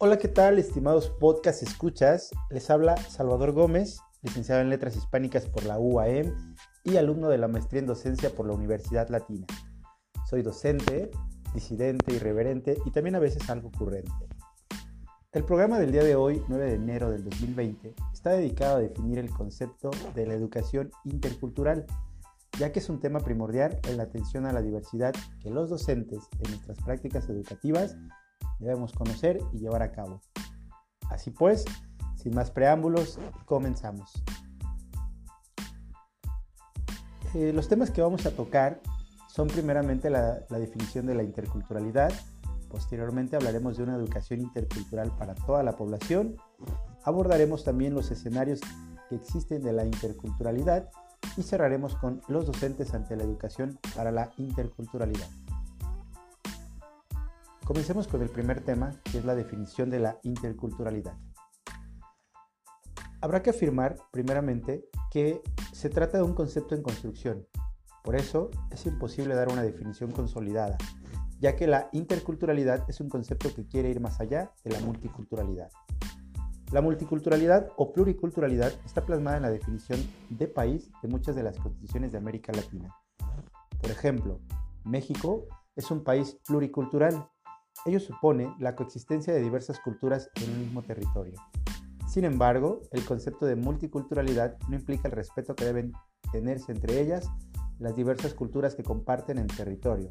Hola, ¿qué tal, estimados podcast escuchas? Les habla Salvador Gómez, licenciado en Letras Hispánicas por la UAM y alumno de la maestría en docencia por la Universidad Latina. Soy docente, disidente, irreverente y también a veces algo ocurrente. El programa del día de hoy, 9 de enero del 2020, está dedicado a definir el concepto de la educación intercultural, ya que es un tema primordial en la atención a la diversidad que los docentes en nuestras prácticas educativas debemos conocer y llevar a cabo. Así pues, sin más preámbulos, comenzamos. Eh, los temas que vamos a tocar son primeramente la, la definición de la interculturalidad, posteriormente hablaremos de una educación intercultural para toda la población, abordaremos también los escenarios que existen de la interculturalidad y cerraremos con los docentes ante la educación para la interculturalidad. Comencemos con el primer tema, que es la definición de la interculturalidad. Habrá que afirmar, primeramente, que se trata de un concepto en construcción. Por eso es imposible dar una definición consolidada, ya que la interculturalidad es un concepto que quiere ir más allá de la multiculturalidad. La multiculturalidad o pluriculturalidad está plasmada en la definición de país de muchas de las constituciones de América Latina. Por ejemplo, México es un país pluricultural Ello supone la coexistencia de diversas culturas en un mismo territorio. Sin embargo, el concepto de multiculturalidad no implica el respeto que deben tenerse entre ellas las diversas culturas que comparten el territorio.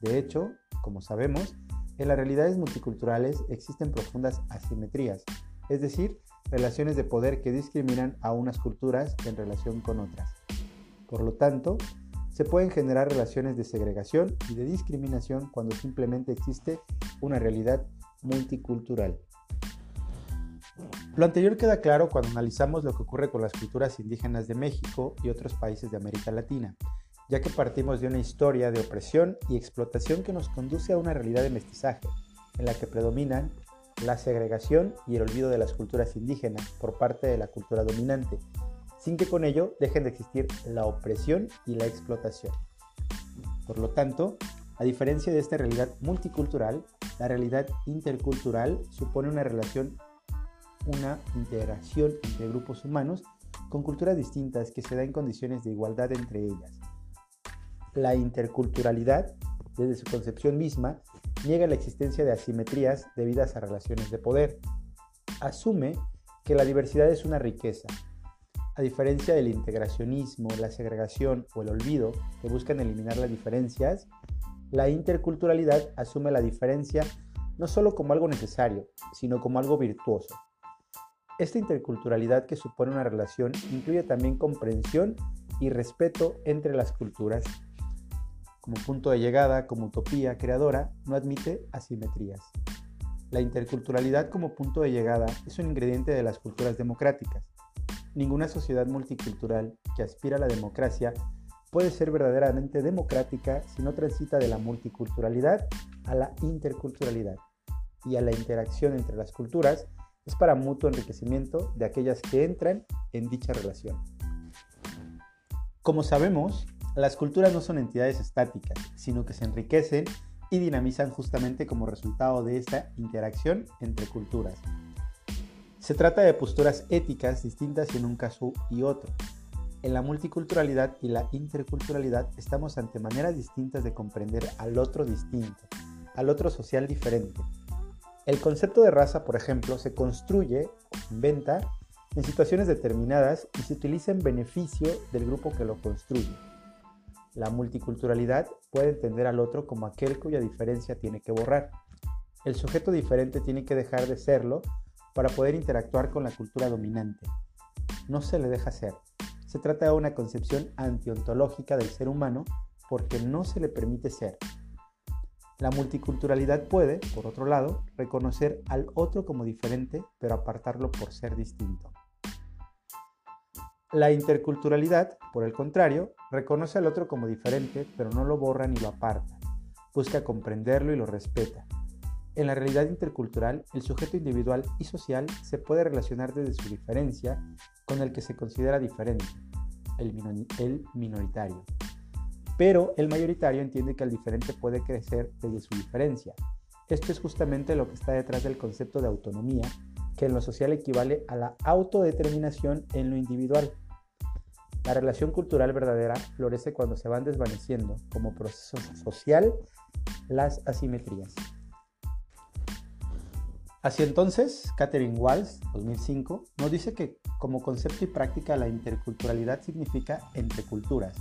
De hecho, como sabemos, en las realidades multiculturales existen profundas asimetrías, es decir, relaciones de poder que discriminan a unas culturas en relación con otras. Por lo tanto, se pueden generar relaciones de segregación y de discriminación cuando simplemente existe una realidad multicultural. Lo anterior queda claro cuando analizamos lo que ocurre con las culturas indígenas de México y otros países de América Latina, ya que partimos de una historia de opresión y explotación que nos conduce a una realidad de mestizaje, en la que predominan la segregación y el olvido de las culturas indígenas por parte de la cultura dominante, sin que con ello dejen de existir la opresión y la explotación. Por lo tanto, a diferencia de esta realidad multicultural, la realidad intercultural supone una relación, una integración entre grupos humanos con culturas distintas que se da en condiciones de igualdad entre ellas. La interculturalidad, desde su concepción misma, niega la existencia de asimetrías debidas a relaciones de poder. Asume que la diversidad es una riqueza, a diferencia del integracionismo, la segregación o el olvido que buscan eliminar las diferencias, la interculturalidad asume la diferencia no solo como algo necesario, sino como algo virtuoso. Esta interculturalidad que supone una relación incluye también comprensión y respeto entre las culturas. Como punto de llegada, como utopía creadora, no admite asimetrías. La interculturalidad como punto de llegada es un ingrediente de las culturas democráticas Ninguna sociedad multicultural que aspira a la democracia puede ser verdaderamente democrática si no transita de la multiculturalidad a la interculturalidad y a la interacción entre las culturas es para mutuo enriquecimiento de aquellas que entran en dicha relación. Como sabemos, las culturas no son entidades estáticas, sino que se enriquecen y dinamizan justamente como resultado de esta interacción entre culturas. Se trata de posturas éticas distintas en un caso y otro. En la multiculturalidad y la interculturalidad estamos ante maneras distintas de comprender al otro distinto, al otro social diferente. El concepto de raza, por ejemplo, se construye o inventa en situaciones determinadas y se utiliza en beneficio del grupo que lo construye. La multiculturalidad puede entender al otro como aquel cuya diferencia tiene que borrar. El sujeto diferente tiene que dejar de serlo para poder interactuar con la cultura dominante. No se le deja ser. Se trata de una concepción antiontológica del ser humano porque no se le permite ser. La multiculturalidad puede, por otro lado, reconocer al otro como diferente, pero apartarlo por ser distinto. La interculturalidad, por el contrario, reconoce al otro como diferente, pero no lo borra ni lo aparta. Busca comprenderlo y lo respeta. En la realidad intercultural, el sujeto individual y social se puede relacionar desde su diferencia con el que se considera diferente, el, minoritario. Pero el mayoritario entiende que el diferente puede crecer desde su diferencia, Esto es justamente lo que está detrás del concepto de autonomía, que en lo social equivale a la autodeterminación en lo individual. La relación cultural verdadera florece cuando se van desvaneciendo como proceso social las asimetrías. Así entonces, Catherine Walls, 2005, nos dice que como concepto y práctica la interculturalidad significa entre culturas,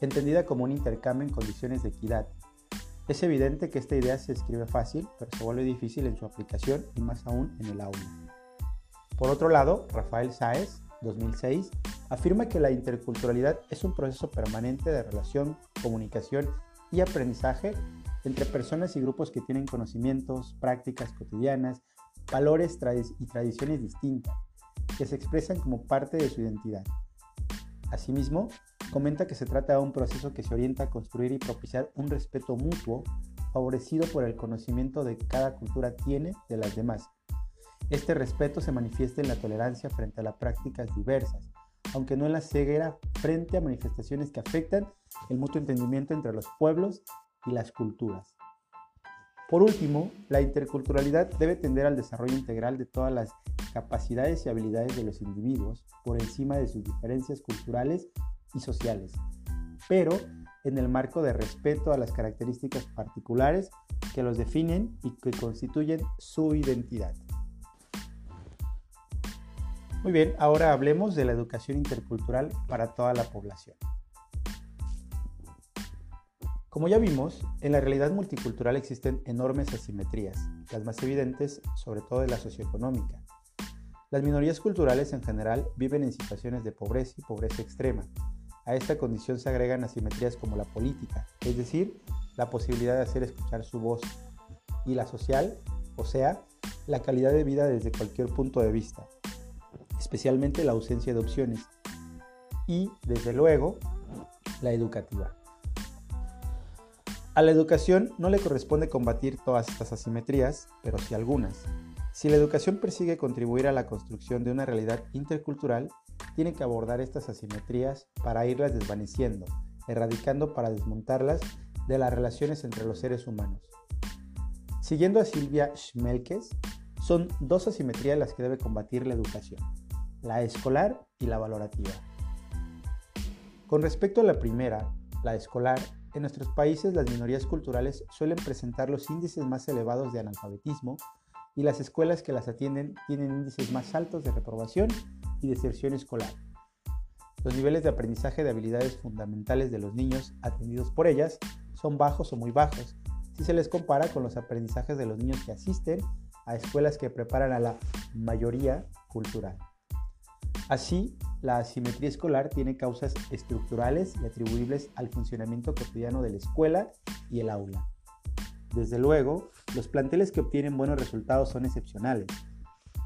entendida como un intercambio en condiciones de equidad. Es evidente que esta idea se escribe fácil, pero se vuelve difícil en su aplicación y más aún en el aula. Por otro lado, Rafael Sáez, 2006, afirma que la interculturalidad es un proceso permanente de relación, comunicación y aprendizaje entre personas y grupos que tienen conocimientos, prácticas cotidianas, valores y tradiciones distintas, que se expresan como parte de su identidad. Asimismo, comenta que se trata de un proceso que se orienta a construir y propiciar un respeto mutuo favorecido por el conocimiento de que cada cultura tiene de las demás. Este respeto se manifiesta en la tolerancia frente a las prácticas diversas, aunque no en la ceguera frente a manifestaciones que afectan el mutuo entendimiento entre los pueblos y las culturas. Por último, la interculturalidad debe tender al desarrollo integral de todas las capacidades y habilidades de los individuos por encima de sus diferencias culturales y sociales, pero en el marco de respeto a las características particulares que los definen y que constituyen su identidad. Muy bien, ahora hablemos de la educación intercultural para toda la población. Como ya vimos, en la realidad multicultural existen enormes asimetrías, las más evidentes sobre todo de la socioeconómica. Las minorías culturales en general viven en situaciones de pobreza y pobreza extrema. A esta condición se agregan asimetrías como la política, es decir, la posibilidad de hacer escuchar su voz, y la social, o sea, la calidad de vida desde cualquier punto de vista, especialmente la ausencia de opciones y, desde luego, la educativa. A la educación no le corresponde combatir todas estas asimetrías, pero sí algunas. Si la educación persigue contribuir a la construcción de una realidad intercultural, tiene que abordar estas asimetrías para irlas desvaneciendo, erradicando para desmontarlas de las relaciones entre los seres humanos. Siguiendo a Silvia Schmelkes, son dos asimetrías las que debe combatir la educación la escolar y la valorativa. Con respecto a la primera, la escolar, en nuestros países las minorías culturales suelen presentar los índices más elevados de analfabetismo y las escuelas que las atienden tienen índices más altos de reprobación y deserción escolar. Los niveles de aprendizaje de habilidades fundamentales de los niños atendidos por ellas son bajos o muy bajos si se les compara con los aprendizajes de los niños que asisten a escuelas que preparan a la mayoría cultural. Así, la asimetría escolar tiene causas estructurales y atribuibles al funcionamiento cotidiano de la escuela y el aula. Desde luego, los planteles que obtienen buenos resultados son excepcionales.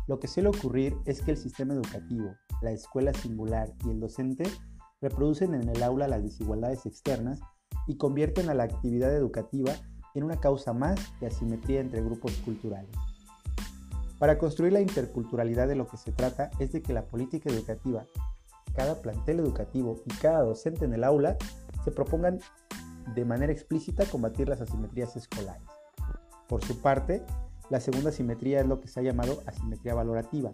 Lo que suele ocurrir es que el sistema educativo, la escuela singular y el docente reproducen en el aula las desigualdades externas y convierten a la actividad educativa en una causa más de asimetría entre grupos culturales. Para construir la interculturalidad de lo que se trata es de que la política educativa, cada plantel educativo y cada docente en el aula se propongan de manera explícita combatir las asimetrías escolares. Por su parte, la segunda asimetría es lo que se ha llamado asimetría valorativa,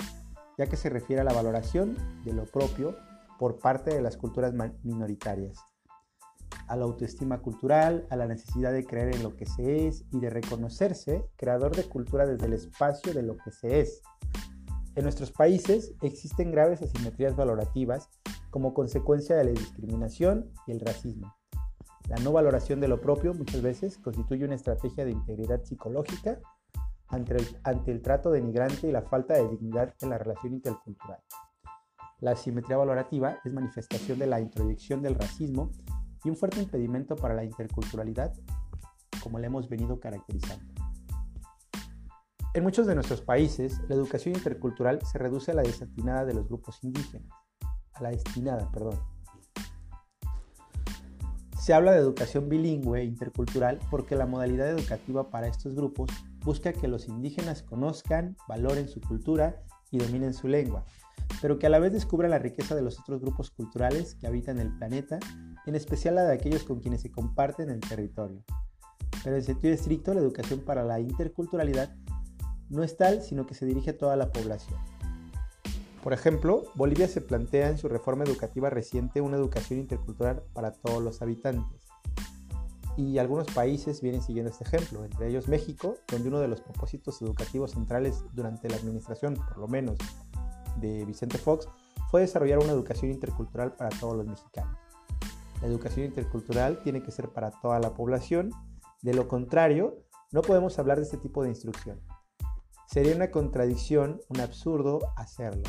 ya que se refiere a la valoración de lo propio por parte de las culturas minoritarias a la autoestima cultural, a la necesidad de creer en lo que se es y de reconocerse creador de cultura desde el espacio de lo que se es. En nuestros países existen graves asimetrías valorativas como consecuencia de la discriminación y el racismo. La no valoración de lo propio muchas veces constituye una estrategia de integridad psicológica ante el, ante el trato denigrante y la falta de dignidad en la relación intercultural. La asimetría valorativa es manifestación de la introyección del racismo y un fuerte impedimento para la interculturalidad, como le hemos venido caracterizando. En muchos de nuestros países, la educación intercultural se reduce a la destinada de los grupos indígenas, a la destinada, perdón. Se habla de educación bilingüe e intercultural porque la modalidad educativa para estos grupos busca que los indígenas conozcan, valoren su cultura y dominen su lengua, pero que a la vez descubran la riqueza de los otros grupos culturales que habitan el planeta en especial la de aquellos con quienes se comparten el territorio. Pero en sentido estricto, la educación para la interculturalidad no es tal, sino que se dirige a toda la población. Por ejemplo, Bolivia se plantea en su reforma educativa reciente una educación intercultural para todos los habitantes. Y algunos países vienen siguiendo este ejemplo, entre ellos México, donde uno de los propósitos educativos centrales durante la administración, por lo menos, de Vicente Fox, fue desarrollar una educación intercultural para todos los mexicanos. La educación intercultural tiene que ser para toda la población, de lo contrario, no podemos hablar de este tipo de instrucción. Sería una contradicción, un absurdo hacerlo.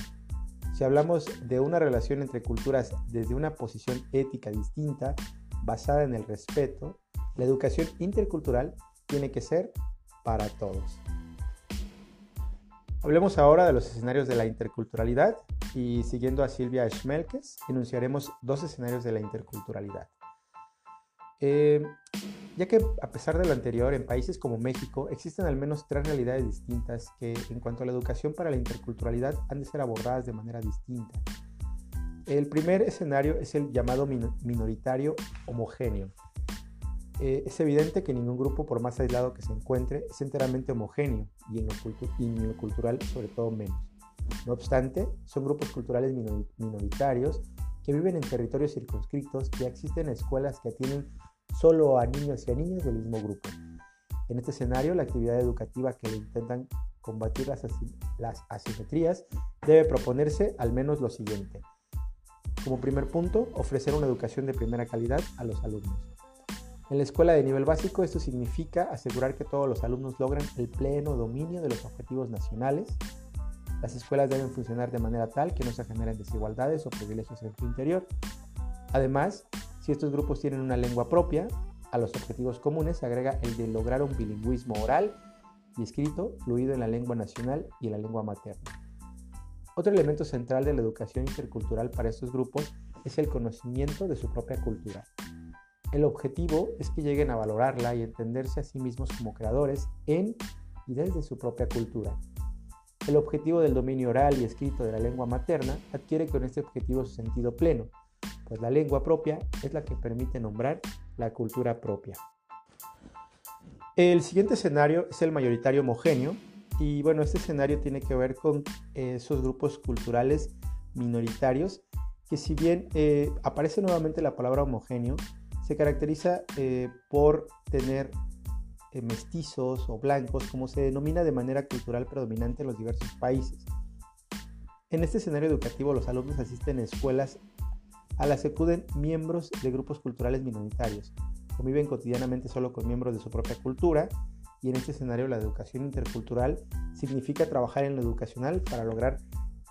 Si hablamos de una relación entre culturas desde una posición ética distinta, basada en el respeto, la educación intercultural tiene que ser para todos. Hablemos ahora de los escenarios de la interculturalidad y siguiendo a Silvia Schmelkes, enunciaremos dos escenarios de la interculturalidad. Eh, ya que a pesar de lo anterior, en países como México existen al menos tres realidades distintas que en cuanto a la educación para la interculturalidad han de ser abordadas de manera distinta. El primer escenario es el llamado minoritario homogéneo. Eh, es evidente que ningún grupo, por más aislado que se encuentre, es enteramente homogéneo y en lo, cultural sobre todo menos. No obstante, son grupos culturales minoritarios que viven en territorios circunscritos y existen escuelas que atienden solo a niños y a niñas del mismo grupo. En este escenario, la actividad educativa que intentan combatir las, las asimetrías debe proponerse al menos lo siguiente. Como primer punto, ofrecer una educación de primera calidad a los alumnos. En la escuela de nivel básico esto significa asegurar que todos los alumnos logran el pleno dominio de los objetivos nacionales. Las escuelas deben funcionar de manera tal que no se generen desigualdades o privilegios en su interior. Además, si estos grupos tienen una lengua propia, a los objetivos comunes se agrega el de lograr un bilingüismo oral y escrito fluido en la lengua nacional y en la lengua materna. Otro elemento central de la educación intercultural para estos grupos es el conocimiento de su propia cultura. El objetivo es que lleguen a valorarla y entenderse a sí mismos como creadores en y desde su propia cultura. El objetivo del dominio oral y escrito de la lengua materna adquiere con este objetivo su sentido pleno, pues la lengua propia es la que permite nombrar la cultura propia. El siguiente escenario es el mayoritario homogéneo y bueno, este escenario tiene que ver con eh, esos grupos culturales minoritarios que si bien eh, aparece nuevamente la palabra homogéneo, se caracteriza eh, por tener mestizos o blancos, como se denomina de manera cultural predominante en los diversos países. En este escenario educativo los alumnos asisten a escuelas a las que acuden miembros de grupos culturales minoritarios. Conviven cotidianamente solo con miembros de su propia cultura y en este escenario la educación intercultural significa trabajar en lo educacional para lograr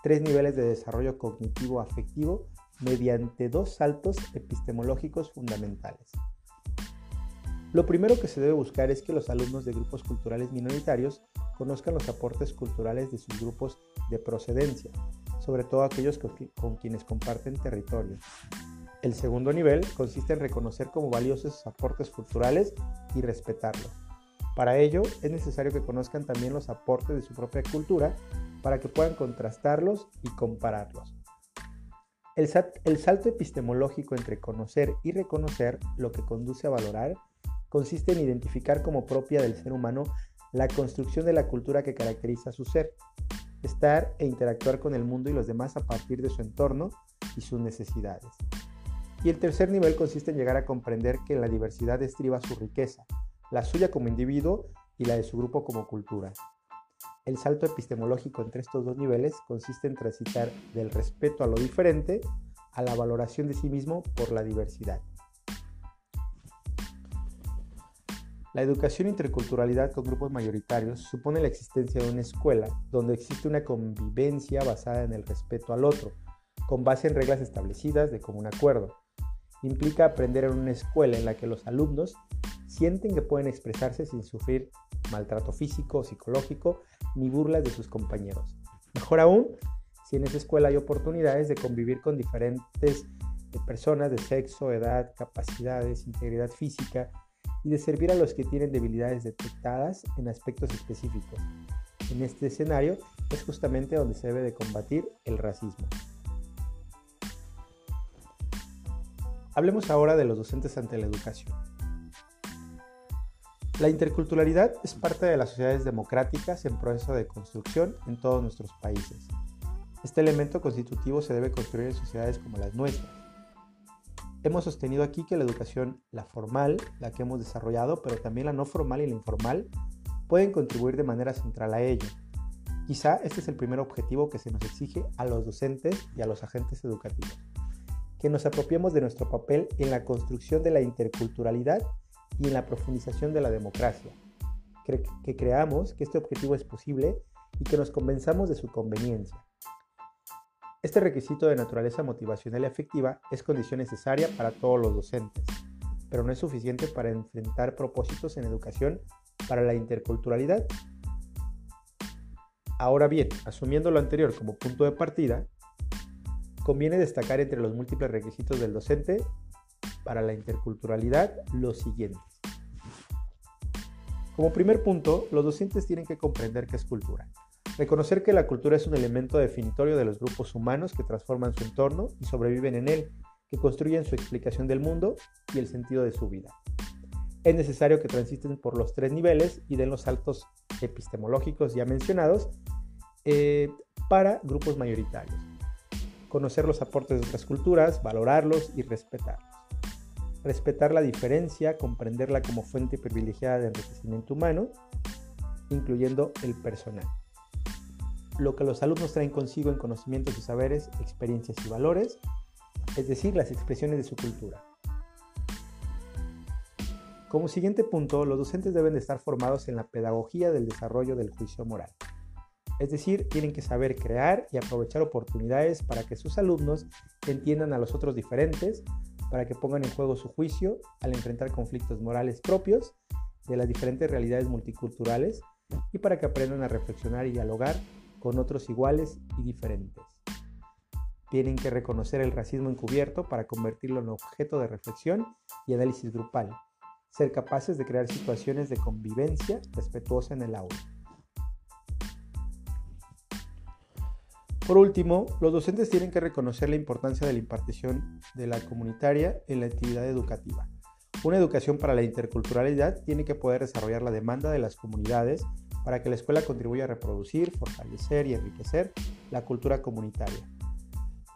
tres niveles de desarrollo cognitivo afectivo mediante dos saltos epistemológicos fundamentales. Lo primero que se debe buscar es que los alumnos de grupos culturales minoritarios conozcan los aportes culturales de sus grupos de procedencia, sobre todo aquellos con, quienes comparten territorio. El segundo nivel consiste en reconocer como valiosos sus aportes culturales y respetarlos. Para ello es necesario que conozcan también los aportes de su propia cultura para que puedan contrastarlos y compararlos. El, salto epistemológico entre conocer y reconocer lo que conduce a valorar consiste en identificar como propia del ser humano la construcción de la cultura que caracteriza a su ser, estar e interactuar con el mundo y los demás a partir de su entorno y sus necesidades. Y el tercer nivel consiste en llegar a comprender que la diversidad estriba su riqueza, la suya como individuo y la de su grupo como cultura. El salto epistemológico entre estos dos niveles consiste en transitar del respeto a lo diferente a la valoración de sí mismo por la diversidad. La educación interculturalidad con grupos mayoritarios supone la existencia de una escuela donde existe una convivencia basada en el respeto al otro, con base en reglas establecidas de común acuerdo. Implica aprender en una escuela en la que los alumnos sienten que pueden expresarse sin sufrir maltrato físico o psicológico ni burlas de sus compañeros. Mejor aún, si en esa escuela hay oportunidades de convivir con diferentes personas de sexo, edad, capacidades, integridad física, y de servir a los que tienen debilidades detectadas en aspectos específicos. En este escenario es justamente donde se debe de combatir el racismo. Hablemos ahora de los docentes ante la educación. La interculturalidad es parte de las sociedades democráticas en proceso de construcción en todos nuestros países. Este elemento constitutivo se debe construir en sociedades como las nuestras. Hemos sostenido aquí que la educación, la formal, la que hemos desarrollado, pero también la no formal y la informal, pueden contribuir de manera central a ello. Quizá este es el primer objetivo que se nos exige a los docentes y a los agentes educativos, que nos apropiemos de nuestro papel en la construcción de la interculturalidad y en la profundización de la democracia, que, creamos que este objetivo es posible y que nos convenzamos de su conveniencia. Este requisito de naturaleza motivacional y afectiva es condición necesaria para todos los docentes, pero no es suficiente para enfrentar propósitos en educación para la interculturalidad. Ahora bien, asumiendo lo anterior como punto de partida, conviene destacar entre los múltiples requisitos del docente para la interculturalidad los siguientes. Como primer punto, los docentes tienen que comprender qué es cultura. Reconocer que la cultura es un elemento definitorio de los grupos humanos que transforman su entorno y sobreviven en él, que construyen su explicación del mundo y el sentido de su vida. Es necesario que transiten por los tres niveles y den los saltos epistemológicos ya mencionados eh, para grupos mayoritarios. Conocer los aportes de otras culturas, valorarlos y respetarlos respetar la diferencia, comprenderla como fuente privilegiada de enriquecimiento humano, incluyendo el personal. Lo que los alumnos traen consigo en conocimientos y saberes, experiencias y valores, es decir, las expresiones de su cultura. Como siguiente punto, los docentes deben de estar formados en la pedagogía del desarrollo del juicio moral. Es decir, tienen que saber crear y aprovechar oportunidades para que sus alumnos entiendan a los otros diferentes, para que pongan en juego su juicio al enfrentar conflictos morales propios de las diferentes realidades multiculturales y para que aprendan a reflexionar y dialogar con otros iguales y diferentes. Tienen que reconocer el racismo encubierto para convertirlo en objeto de reflexión y análisis grupal, ser capaces de crear situaciones de convivencia respetuosa en el aula. Por último, los docentes tienen que reconocer la importancia de la impartición de la comunitaria en la actividad educativa. Una educación para la interculturalidad tiene que poder desarrollar la demanda de las comunidades para que la escuela contribuya a reproducir, fortalecer y enriquecer la cultura comunitaria.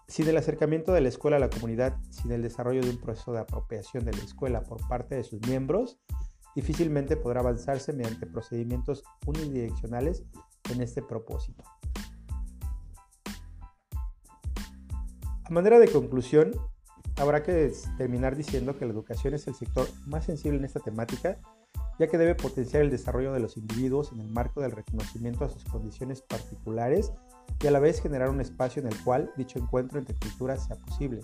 Sin el acercamiento de la escuela a la comunidad, sin el desarrollo de un proceso de apropiación de la escuela por parte de sus miembros, difícilmente podrá avanzarse mediante procedimientos unidireccionales en este propósito. A manera de conclusión, habrá que terminar diciendo que la educación es el sector más sensible en esta temática, ya que debe potenciar el desarrollo de los individuos en el marco del reconocimiento a sus condiciones particulares y a la vez generar un espacio en el cual dicho encuentro entre culturas sea posible.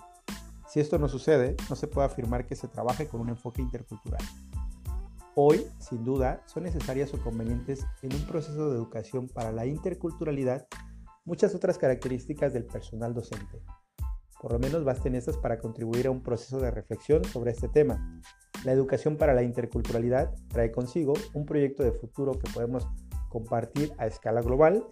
Si esto no sucede, no se puede afirmar que se trabaje con un enfoque intercultural. Hoy, sin duda, son necesarias o convenientes en un proceso de educación para la interculturalidad muchas otras características del personal docente. Por lo menos basten estas para contribuir a un proceso de reflexión sobre este tema. La educación para la interculturalidad trae consigo un proyecto de futuro que podemos compartir a escala global,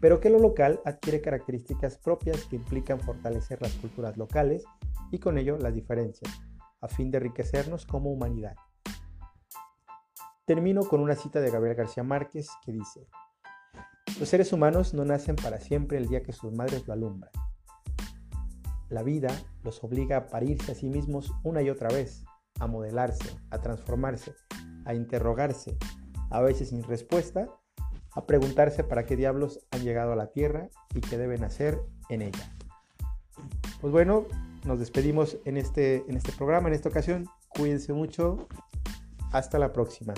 pero que lo local adquiere características propias que implican fortalecer las culturas locales y con ello las diferencias, a fin de enriquecernos como humanidad. Termino con una cita de Gabriel García Márquez que dice, Los seres humanos no nacen para siempre el día que sus madres lo alumbran la vida los obliga a parirse a sí mismos una y otra vez, a modelarse, a transformarse, a interrogarse, a veces sin respuesta, a preguntarse para qué diablos han llegado a la Tierra y qué deben hacer en ella. Pues bueno, nos despedimos en este, en este programa, en esta ocasión. Cuídense mucho. Hasta la próxima.